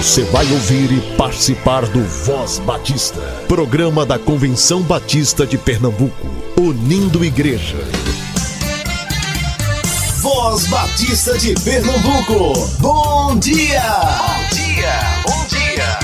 Você vai ouvir e participar do Voz Batista, programa da Convenção Batista de Pernambuco, unindo igreja. Voz Batista de Pernambuco, bom dia! Bom dia, bom dia!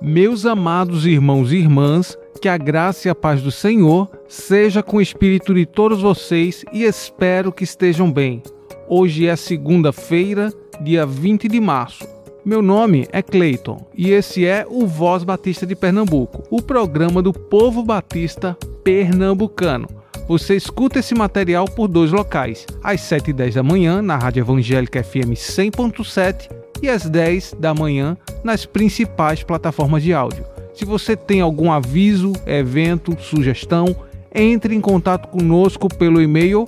Meus amados irmãos e irmãs, que a graça e a paz do Senhor seja com o espírito de todos vocês e espero que estejam bem. Hoje é segunda-feira, dia 20 de março. Meu nome é Cleiton e esse é o Voz Batista de Pernambuco, o programa do povo batista pernambucano. Você escuta esse material por dois locais, às 7 e 10 da manhã na Rádio Evangélica FM 100.7 e às 10 da manhã nas principais plataformas de áudio. Se você tem algum aviso, evento, sugestão, entre em contato conosco pelo e-mail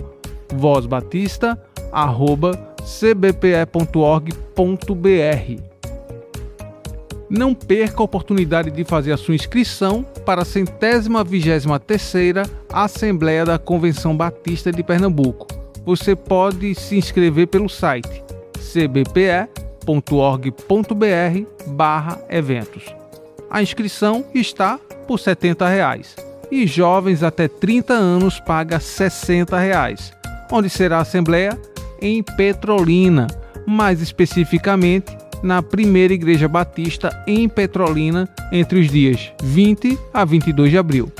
vozbatista.com cbpe.org.br. Não perca a oportunidade de fazer a sua inscrição para a centésima vigésima terceira Assembleia da Convenção Batista de Pernambuco. Você pode se inscrever pelo site cbpe.org.br/eventos. A inscrição está por 70 reais, e jovens até 30 anos paga 60 reais. Onde será a assembleia? Em Petrolina, mais especificamente na primeira Igreja Batista em Petrolina entre os dias 20 a 22 de abril.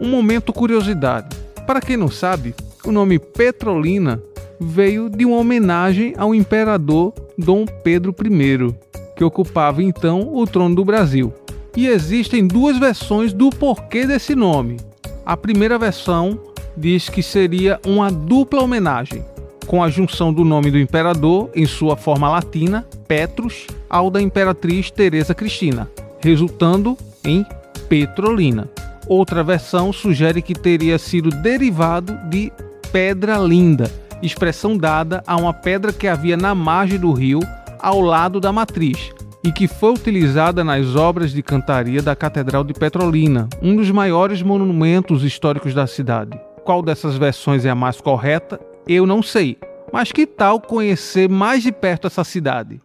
Um momento curiosidade. Para quem não sabe, o nome Petrolina veio de uma homenagem ao imperador Dom Pedro I, que ocupava então o trono do Brasil. E existem duas versões do porquê desse nome. A primeira versão diz que seria uma dupla homenagem com a junção do nome do imperador em sua forma latina, Petrus, ao da imperatriz Teresa Cristina, resultando em Petrolina. Outra versão sugere que teria sido derivado de Pedra Linda, expressão dada a uma pedra que havia na margem do rio ao lado da matriz e que foi utilizada nas obras de cantaria da Catedral de Petrolina, um dos maiores monumentos históricos da cidade. Qual dessas versões é a mais correta eu não sei, mas que tal conhecer mais de perto essa cidade?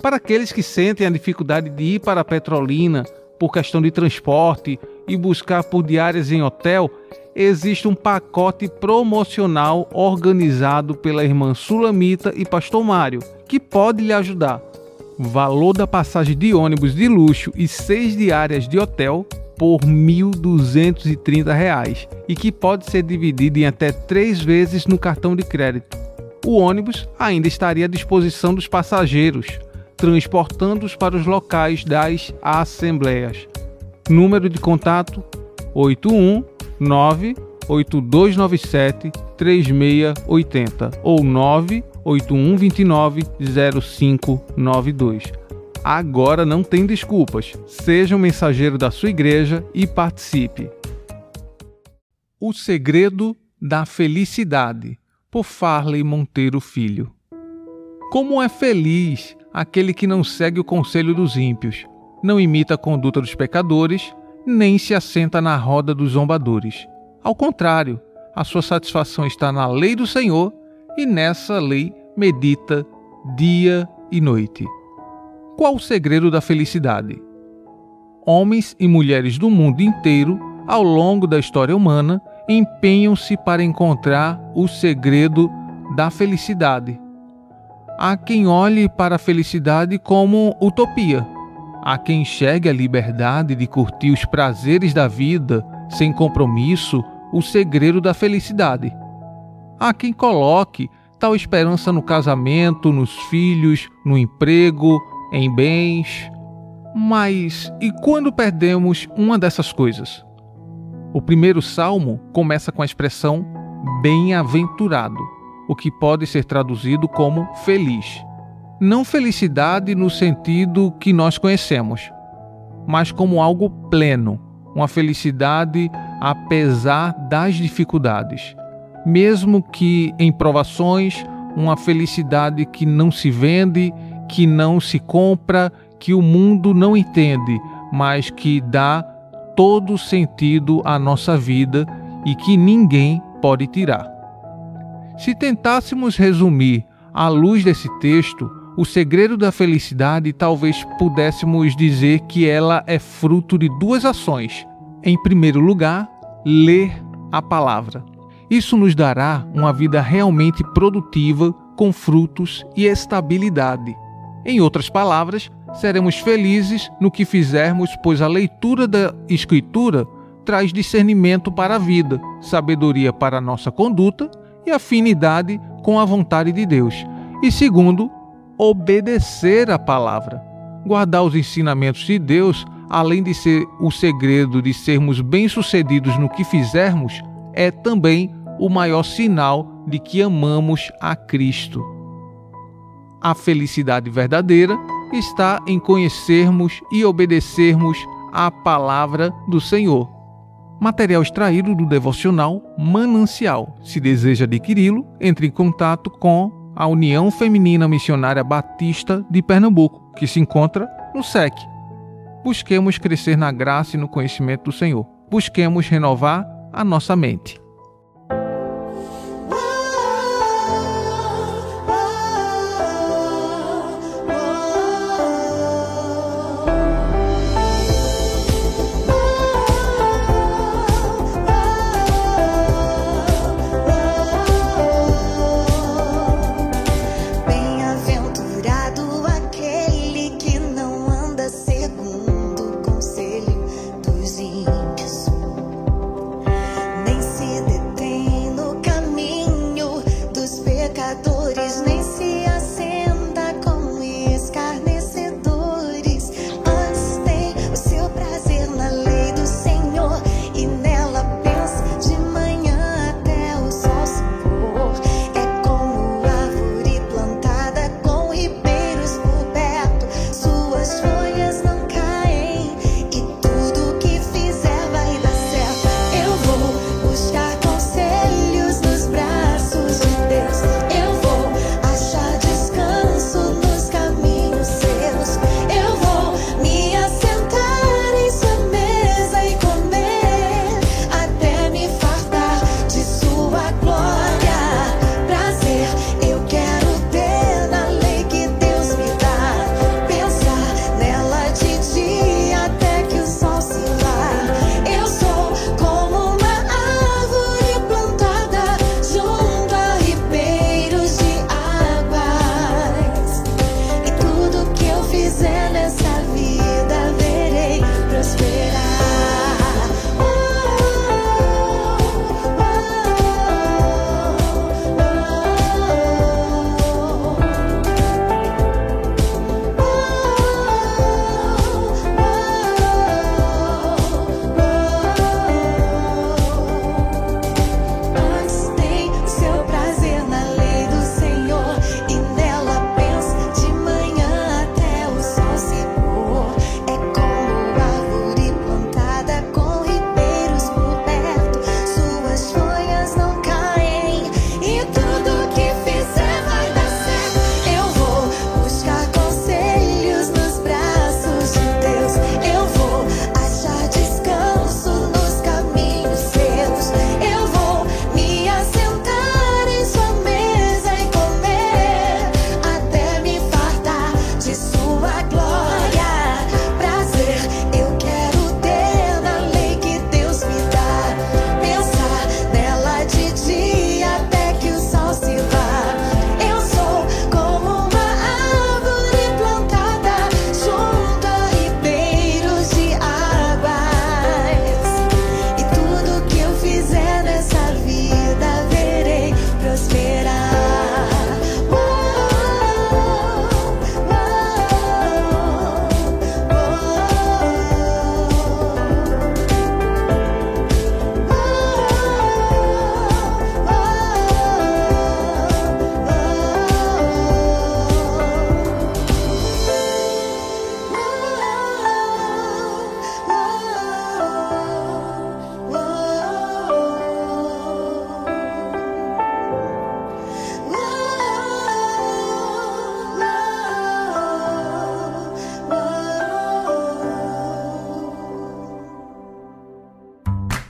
Para aqueles que sentem a dificuldade de ir para Petrolina por questão de transporte e buscar por diárias em hotel, existe um pacote promocional organizado pela irmã Sulamita e Pastor Mário, que pode lhe ajudar. Valor da passagem de ônibus de luxo e seis diárias de hotel por R$ 1.230 e que pode ser dividido em até três vezes no cartão de crédito. O ônibus ainda estaria à disposição dos passageiros, transportando-os para os locais das assembleias. Número de contato 819 8297 3680 ou 98129 0592. Agora não tem desculpas. Seja um mensageiro da sua igreja e participe. O Segredo da Felicidade, por Farley Monteiro Filho. Como é feliz aquele que não segue o conselho dos ímpios, não imita a conduta dos pecadores, nem se assenta na roda dos zombadores. Ao contrário, a sua satisfação está na lei do Senhor e nessa lei medita dia e noite. Qual o segredo da felicidade? Homens e mulheres do mundo inteiro, ao longo da história humana, empenham-se para encontrar o segredo da felicidade. Há quem olhe para a felicidade como utopia. Há quem enxergue a liberdade de curtir os prazeres da vida sem compromisso, o segredo da felicidade. Há quem coloque tal esperança no casamento, nos filhos, no emprego, em bens. Mas e quando perdemos uma dessas coisas? O primeiro salmo começa com a expressão bem-aventurado, o que pode ser traduzido como feliz. Não felicidade no sentido que nós conhecemos, mas como algo pleno, uma felicidade apesar das dificuldades. Mesmo que em provações, uma felicidade que não se vende que não se compra, que o mundo não entende, mas que dá todo sentido à nossa vida e que ninguém pode tirar. Se tentássemos resumir, à luz desse texto, o segredo da felicidade talvez pudéssemos dizer que ela é fruto de duas ações. Em primeiro lugar, ler a palavra. Isso nos dará uma vida realmente produtiva, com frutos e estabilidade. Em outras palavras, seremos felizes no que fizermos, pois a leitura da Escritura traz discernimento para a vida, sabedoria para a nossa conduta e afinidade com a vontade de Deus. E segundo, obedecer a palavra. Guardar os ensinamentos de Deus, além de ser o segredo de sermos bem-sucedidos no que fizermos, é também o maior sinal de que amamos a Cristo. A felicidade verdadeira está em conhecermos e obedecermos a palavra do Senhor. Material extraído do devocional Manancial. Se deseja adquiri-lo, entre em contato com a União Feminina Missionária Batista de Pernambuco, que se encontra no SEC. Busquemos crescer na graça e no conhecimento do Senhor. Busquemos renovar a nossa mente.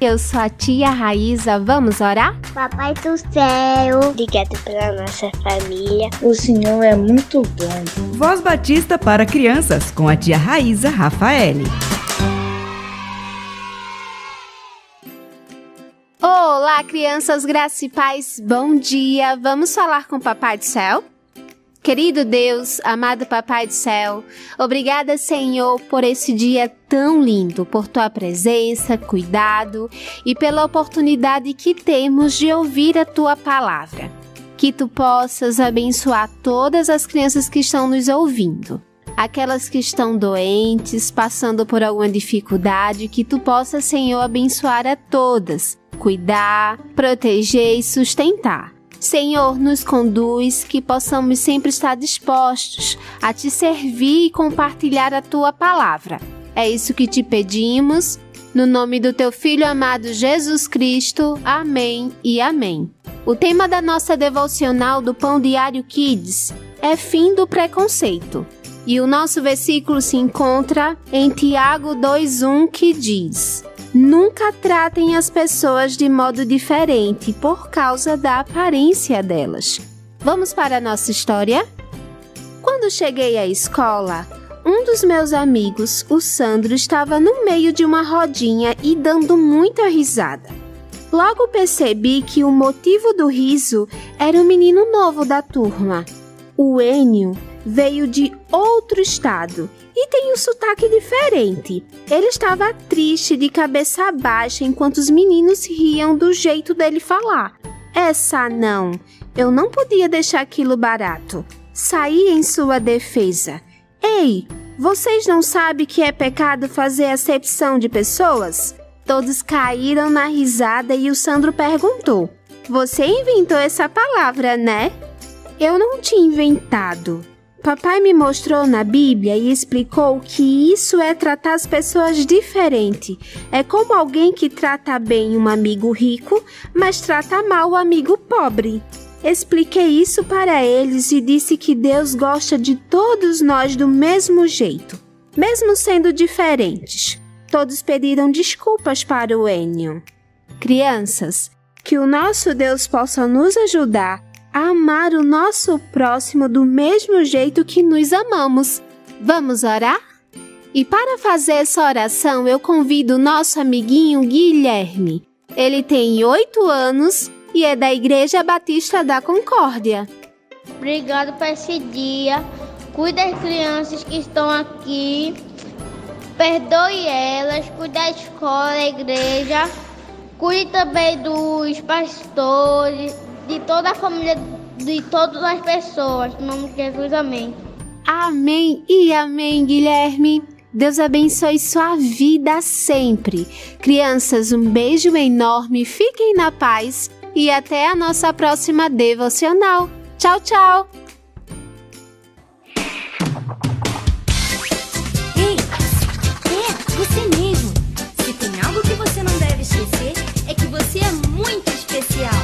Eu sou a tia Raíza, vamos orar? Papai do céu, obrigado pela nossa família. O Senhor é muito bom. Voz Batista para crianças com a tia Raíza Rafaele. Olá, crianças, graças e paz, bom dia. Vamos falar com o Papai do Céu? Querido Deus, amado Papai do Céu, obrigada, Senhor, por esse dia tão lindo, por tua presença, cuidado e pela oportunidade que temos de ouvir a tua palavra. Que tu possas abençoar todas as crianças que estão nos ouvindo. Aquelas que estão doentes, passando por alguma dificuldade, que tu possa, Senhor, abençoar a todas, cuidar, proteger e sustentar. Senhor, nos conduz que possamos sempre estar dispostos a te servir e compartilhar a tua palavra. É isso que te pedimos, no nome do teu Filho amado Jesus Cristo. Amém e amém. O tema da nossa devocional do Pão Diário Kids é fim do preconceito. E o nosso versículo se encontra em Tiago 2:1 que diz: Nunca tratem as pessoas de modo diferente por causa da aparência delas. Vamos para a nossa história? Quando cheguei à escola, um dos meus amigos, o Sandro, estava no meio de uma rodinha e dando muita risada. Logo percebi que o motivo do riso era o menino novo da turma. O Enio veio de outro estado e tem um sotaque diferente. Ele estava triste, de cabeça baixa, enquanto os meninos riam do jeito dele falar. Essa não, eu não podia deixar aquilo barato. Saí em sua defesa. Ei, vocês não sabem que é pecado fazer acepção de pessoas? Todos caíram na risada e o Sandro perguntou: Você inventou essa palavra, né? Eu não tinha inventado. Papai me mostrou na Bíblia e explicou que isso é tratar as pessoas diferente. É como alguém que trata bem um amigo rico, mas trata mal o amigo pobre. Expliquei isso para eles e disse que Deus gosta de todos nós do mesmo jeito, mesmo sendo diferentes. Todos pediram desculpas para o Enio. Crianças, que o nosso Deus possa nos ajudar amar o nosso próximo do mesmo jeito que nos amamos. Vamos orar? E para fazer essa oração, eu convido o nosso amiguinho Guilherme. Ele tem oito anos e é da Igreja Batista da Concórdia. Obrigado por esse dia. Cuide das crianças que estão aqui. Perdoe elas. Cuide da escola, da igreja. Cuide também dos pastores, de toda a família, de todas as pessoas. Em nome de Jesus, amém. Amém e amém, Guilherme. Deus abençoe sua vida sempre. Crianças, um beijo enorme, fiquem na paz e até a nossa próxima devocional. Tchau, tchau! Ei, é você mesmo. Se tem algo que você não deve esquecer, é que você é muito especial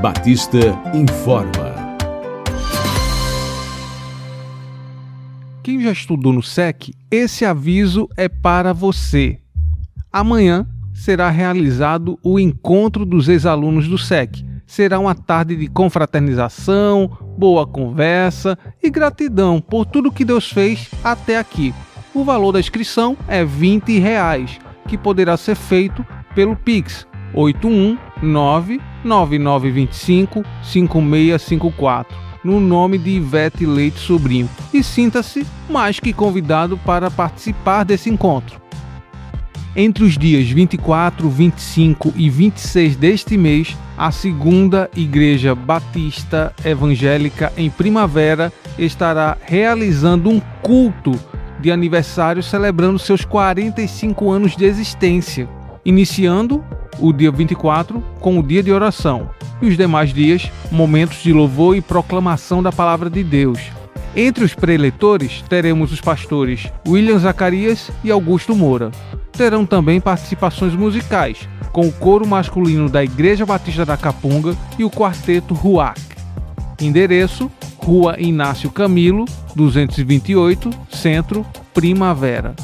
Batista informa. Quem já estudou no SEC, esse aviso é para você. Amanhã será realizado o encontro dos ex-alunos do SEC. Será uma tarde de confraternização, boa conversa e gratidão por tudo que Deus fez até aqui. O valor da inscrição é 20 reais, que poderá ser feito pelo Pix 81999255654 no nome de Ivete Leite Sobrinho. E sinta-se mais que convidado para participar desse encontro. Entre os dias 24, 25 e 26 deste mês, a segunda Igreja Batista Evangélica em Primavera estará realizando um culto de aniversário celebrando seus 45 anos de existência, iniciando o dia 24 com o dia de oração e os demais dias momentos de louvor e proclamação da palavra de Deus. Entre os preletores teremos os pastores William Zacarias e Augusto Moura. Terão também participações musicais, com o coro masculino da Igreja Batista da Capunga e o quarteto Ruac. Endereço: Rua Inácio Camilo, 228, Centro, Primavera.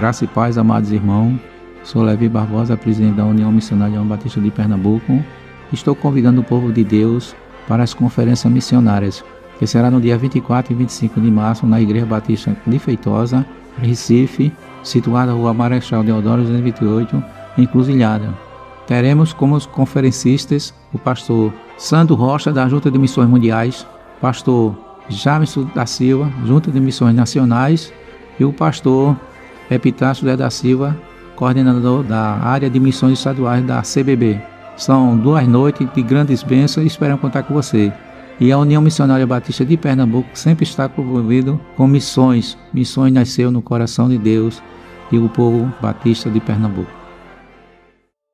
Graça e paz, amados irmãos. Sou Levi Barbosa, presidente da União Missionária João Batista de Pernambuco. Estou convidando o povo de Deus para as conferências missionárias, que será no dia 24 e 25 de março na Igreja Batista de Feitosa, Recife, situada na Rua Marechal Deodoro 228, Encruzilhada. Teremos como conferencistas o pastor Sandro Rocha, da Junta de Missões Mundiais, pastor Jamison da Silva, Junta de Missões Nacionais, e o pastor Epitácio Zé da Silva, coordenador da área de missões estaduais da CBB. São duas noites de grandes bênçãos e esperamos contar com você. E a União Missionária Batista de Pernambuco sempre está envolvido com missões. Missões nasceu no coração de Deus e o povo batista de Pernambuco.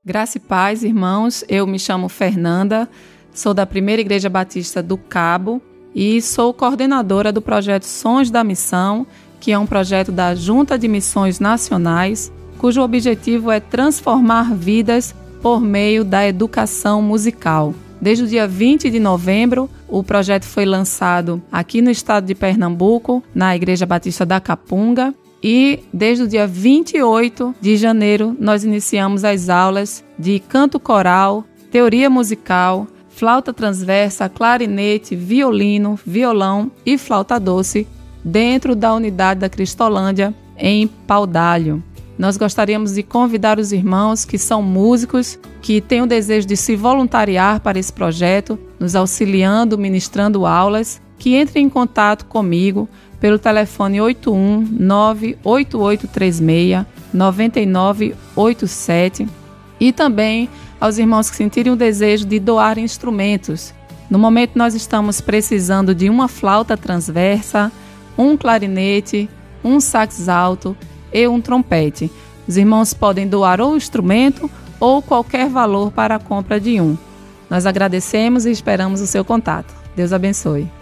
Graça e paz, irmãos. Eu me chamo Fernanda, sou da Primeira Igreja Batista do Cabo e sou coordenadora do projeto Sons da Missão, que é um projeto da Junta de Missões Nacionais, cujo objetivo é transformar vidas por meio da educação musical. Desde o dia 20 de novembro, o projeto foi lançado aqui no estado de Pernambuco, na Igreja Batista da Capunga, e desde o dia 28 de janeiro nós iniciamos as aulas de canto coral, teoria musical, flauta transversa, clarinete, violino, violão e flauta doce dentro da unidade da Cristolândia em Paudalho. Nós gostaríamos de convidar os irmãos que são músicos, que têm o desejo de se voluntariar para esse projeto, nos auxiliando, ministrando aulas, que entrem em contato comigo pelo telefone 81 98836 9987 e também aos irmãos que sentirem o desejo de doar instrumentos. No momento nós estamos precisando de uma flauta transversa, um clarinete, um sax alto e um trompete. Os irmãos podem doar ou instrumento ou qualquer valor para a compra de um. Nós agradecemos e esperamos o seu contato. Deus abençoe.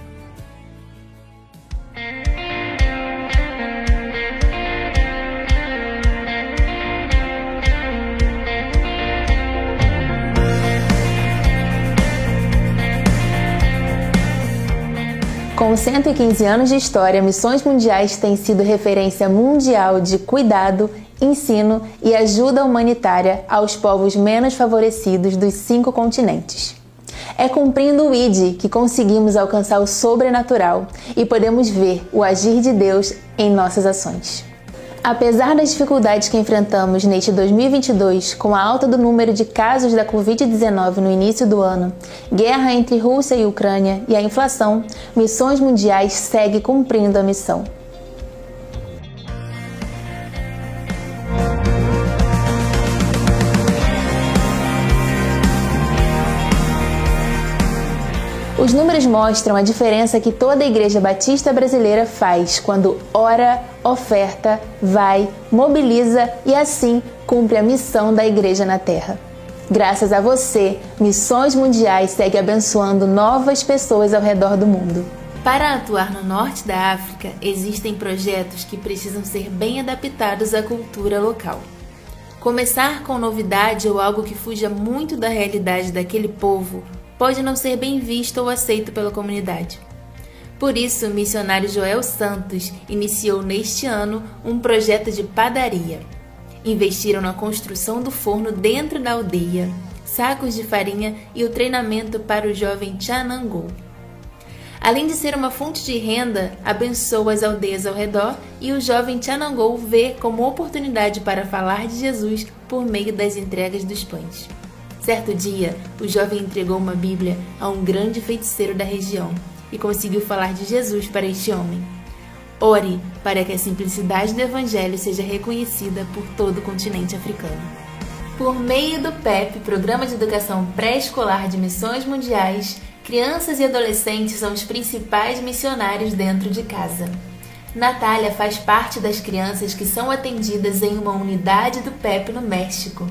115 anos de história, Missões Mundiais tem sido referência mundial de cuidado, ensino e ajuda humanitária aos povos menos favorecidos dos cinco continentes. É cumprindo o ID que conseguimos alcançar o sobrenatural e podemos ver o agir de Deus em nossas ações. Apesar das dificuldades que enfrentamos neste 2022, com a alta do número de casos da Covid-19 no início do ano, guerra entre Rússia e Ucrânia e a inflação, Missões Mundiais segue cumprindo a missão. Os números mostram a diferença que toda Igreja Batista brasileira faz quando ora, oferta, vai, mobiliza e assim cumpre a missão da Igreja na Terra. Graças a você, Missões Mundiais segue abençoando novas pessoas ao redor do mundo. Para atuar no norte da África, existem projetos que precisam ser bem adaptados à cultura local. Começar com novidade ou algo que fuja muito da realidade daquele povo pode não ser bem visto ou aceito pela comunidade. Por isso, o missionário Joel Santos iniciou neste ano um projeto de padaria. Investiram na construção do forno dentro da aldeia, sacos de farinha e o treinamento para o jovem Chanangô. Além de ser uma fonte de renda, abençoa as aldeias ao redor e o jovem Chanangô vê como oportunidade para falar de Jesus por meio das entregas dos pães. Certo dia, o jovem entregou uma Bíblia a um grande feiticeiro da região e conseguiu falar de Jesus para este homem. Ore para que a simplicidade do Evangelho seja reconhecida por todo o continente africano. Por meio do PEP, Programa de Educação Pré-Escolar de Missões Mundiais, crianças e adolescentes são os principais missionários dentro de casa. Natália faz parte das crianças que são atendidas em uma unidade do PEP no México.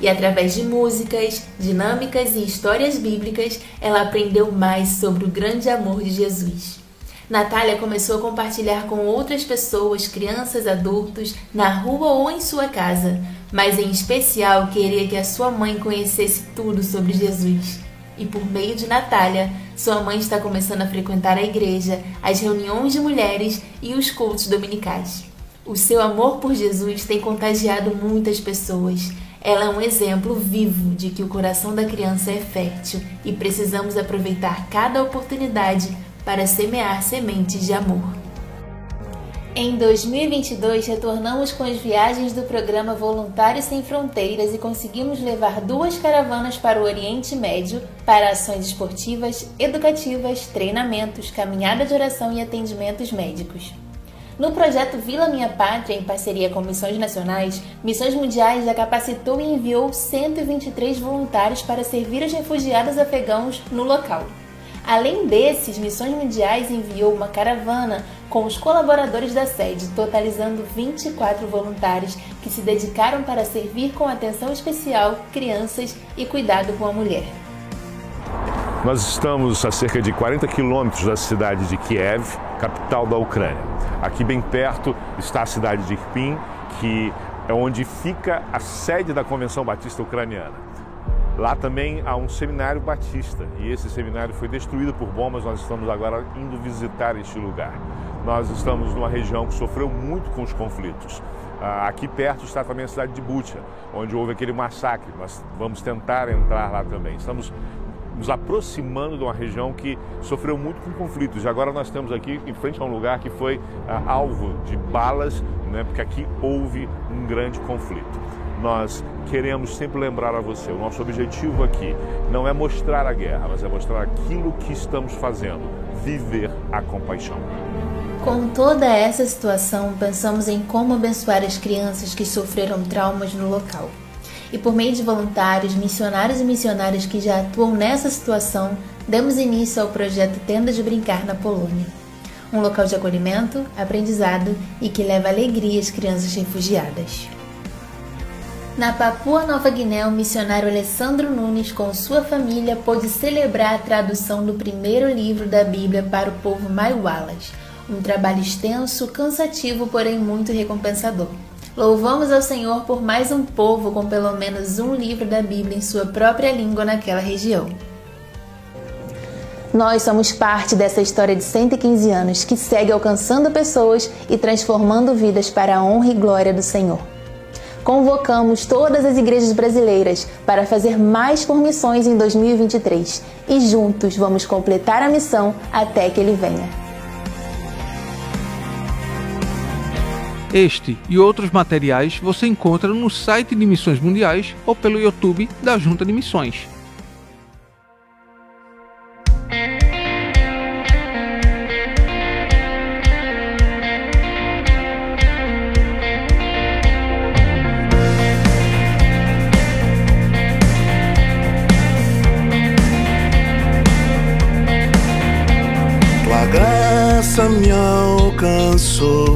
E através de músicas, dinâmicas e histórias bíblicas, ela aprendeu mais sobre o grande amor de Jesus. Natália começou a compartilhar com outras pessoas, crianças, adultos, na rua ou em sua casa, mas em especial queria que a sua mãe conhecesse tudo sobre Jesus e por meio de Natália, sua mãe está começando a frequentar a igreja, as reuniões de mulheres e os cultos dominicais. O seu amor por Jesus tem contagiado muitas pessoas. Ela é um exemplo vivo de que o coração da criança é fértil e precisamos aproveitar cada oportunidade para semear sementes de amor. Em 2022, retornamos com as viagens do programa Voluntários Sem Fronteiras e conseguimos levar duas caravanas para o Oriente Médio para ações esportivas, educativas, treinamentos, caminhada de oração e atendimentos médicos. No projeto Vila Minha Pátria, em parceria com Missões Nacionais, Missões Mundiais já capacitou e enviou 123 voluntários para servir os refugiados afegãos no local. Além desses, Missões Mundiais enviou uma caravana com os colaboradores da sede, totalizando 24 voluntários que se dedicaram para servir com atenção especial crianças e cuidado com a mulher. Nós estamos a cerca de 40 quilômetros da cidade de Kiev, capital da Ucrânia. Aqui bem perto está a cidade de Irpin, que é onde fica a sede da Convenção Batista Ucraniana. Lá também há um seminário batista e esse seminário foi destruído por bombas. Nós estamos agora indo visitar este lugar. Nós estamos numa região que sofreu muito com os conflitos. Ah, aqui perto está também a cidade de Bucha, onde houve aquele massacre. Nós vamos tentar entrar lá também. Estamos nos aproximando de uma região que sofreu muito com conflitos. E agora nós estamos aqui em frente a um lugar que foi ah, alvo de balas, né, porque aqui houve um grande conflito nós queremos sempre lembrar a você: o nosso objetivo aqui não é mostrar a guerra, mas é mostrar aquilo que estamos fazendo, viver a compaixão. Com toda essa situação, pensamos em como abençoar as crianças que sofreram traumas no local. E por meio de voluntários, missionários e missionárias que já atuam nessa situação, demos início ao projeto Tenda de Brincar na Polônia. Um local de acolhimento, aprendizado e que leva alegria às crianças refugiadas. Na Papua Nova Guiné, o missionário Alessandro Nunes, com sua família, pôde celebrar a tradução do primeiro livro da Bíblia para o povo Maiwalas, um trabalho extenso, cansativo, porém muito recompensador. Louvamos ao Senhor por mais um povo com pelo menos um livro da Bíblia em sua própria língua naquela região. Nós somos parte dessa história de 115 anos que segue alcançando pessoas e transformando vidas para a honra e glória do Senhor convocamos todas as igrejas brasileiras para fazer mais por missões em 2023 e juntos vamos completar a missão até que ele venha. Este e outros materiais você encontra no site de Missões Mundiais ou pelo YouTube da Junta de Missões. graça me alcançou.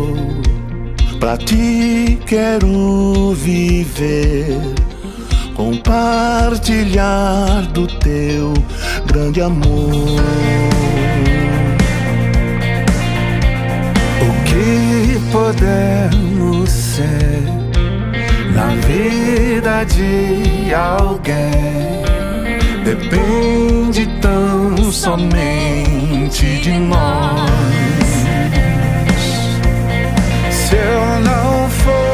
Pra ti quero viver, compartilhar do teu grande amor. O que podemos ser na vida de alguém depende tão somente de nós. still no fool